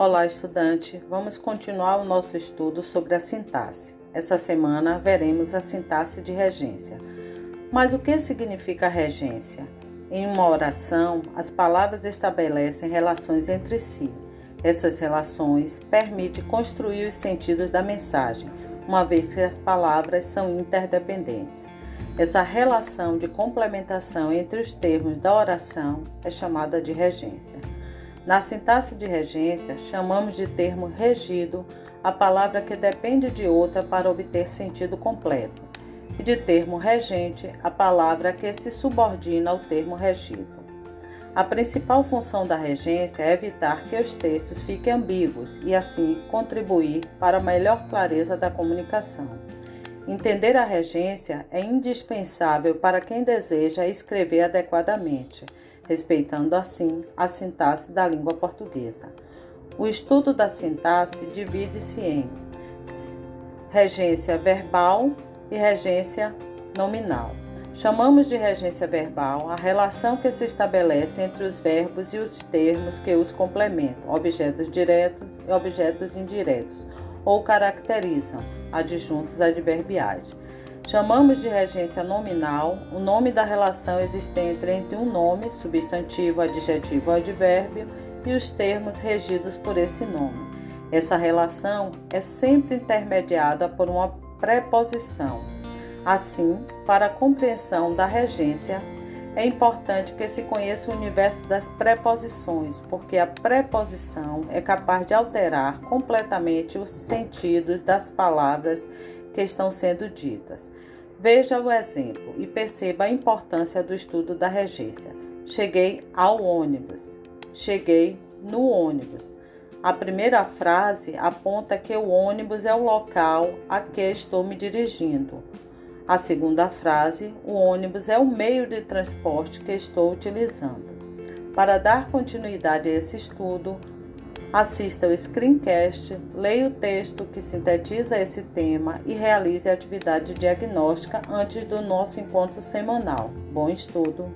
Olá, estudante! Vamos continuar o nosso estudo sobre a sintaxe. Essa semana veremos a sintaxe de regência. Mas o que significa regência? Em uma oração, as palavras estabelecem relações entre si. Essas relações permitem construir os sentidos da mensagem, uma vez que as palavras são interdependentes. Essa relação de complementação entre os termos da oração é chamada de regência. Na sintaxe de regência, chamamos de termo regido a palavra que depende de outra para obter sentido completo, e de termo regente a palavra que se subordina ao termo regido. A principal função da regência é evitar que os textos fiquem ambíguos e, assim, contribuir para a melhor clareza da comunicação. Entender a regência é indispensável para quem deseja escrever adequadamente, respeitando assim a sintaxe da língua portuguesa. O estudo da sintaxe divide-se em regência verbal e regência nominal. Chamamos de regência verbal a relação que se estabelece entre os verbos e os termos que os complementam, objetos diretos e objetos indiretos, ou caracterizam, adjuntos adverbiais. Chamamos de regência nominal o nome da relação existente entre um nome, substantivo, adjetivo ou advérbio, e os termos regidos por esse nome. Essa relação é sempre intermediada por uma preposição Assim, para a compreensão da regência, é importante que se conheça o universo das preposições, porque a preposição é capaz de alterar completamente os sentidos das palavras que estão sendo ditas. Veja o exemplo e perceba a importância do estudo da regência. Cheguei ao ônibus. Cheguei no ônibus. A primeira frase aponta que o ônibus é o local a que estou me dirigindo. A segunda frase, o ônibus é o meio de transporte que estou utilizando. Para dar continuidade a esse estudo, assista o screencast, leia o texto que sintetiza esse tema e realize a atividade diagnóstica antes do nosso encontro semanal. Bom estudo!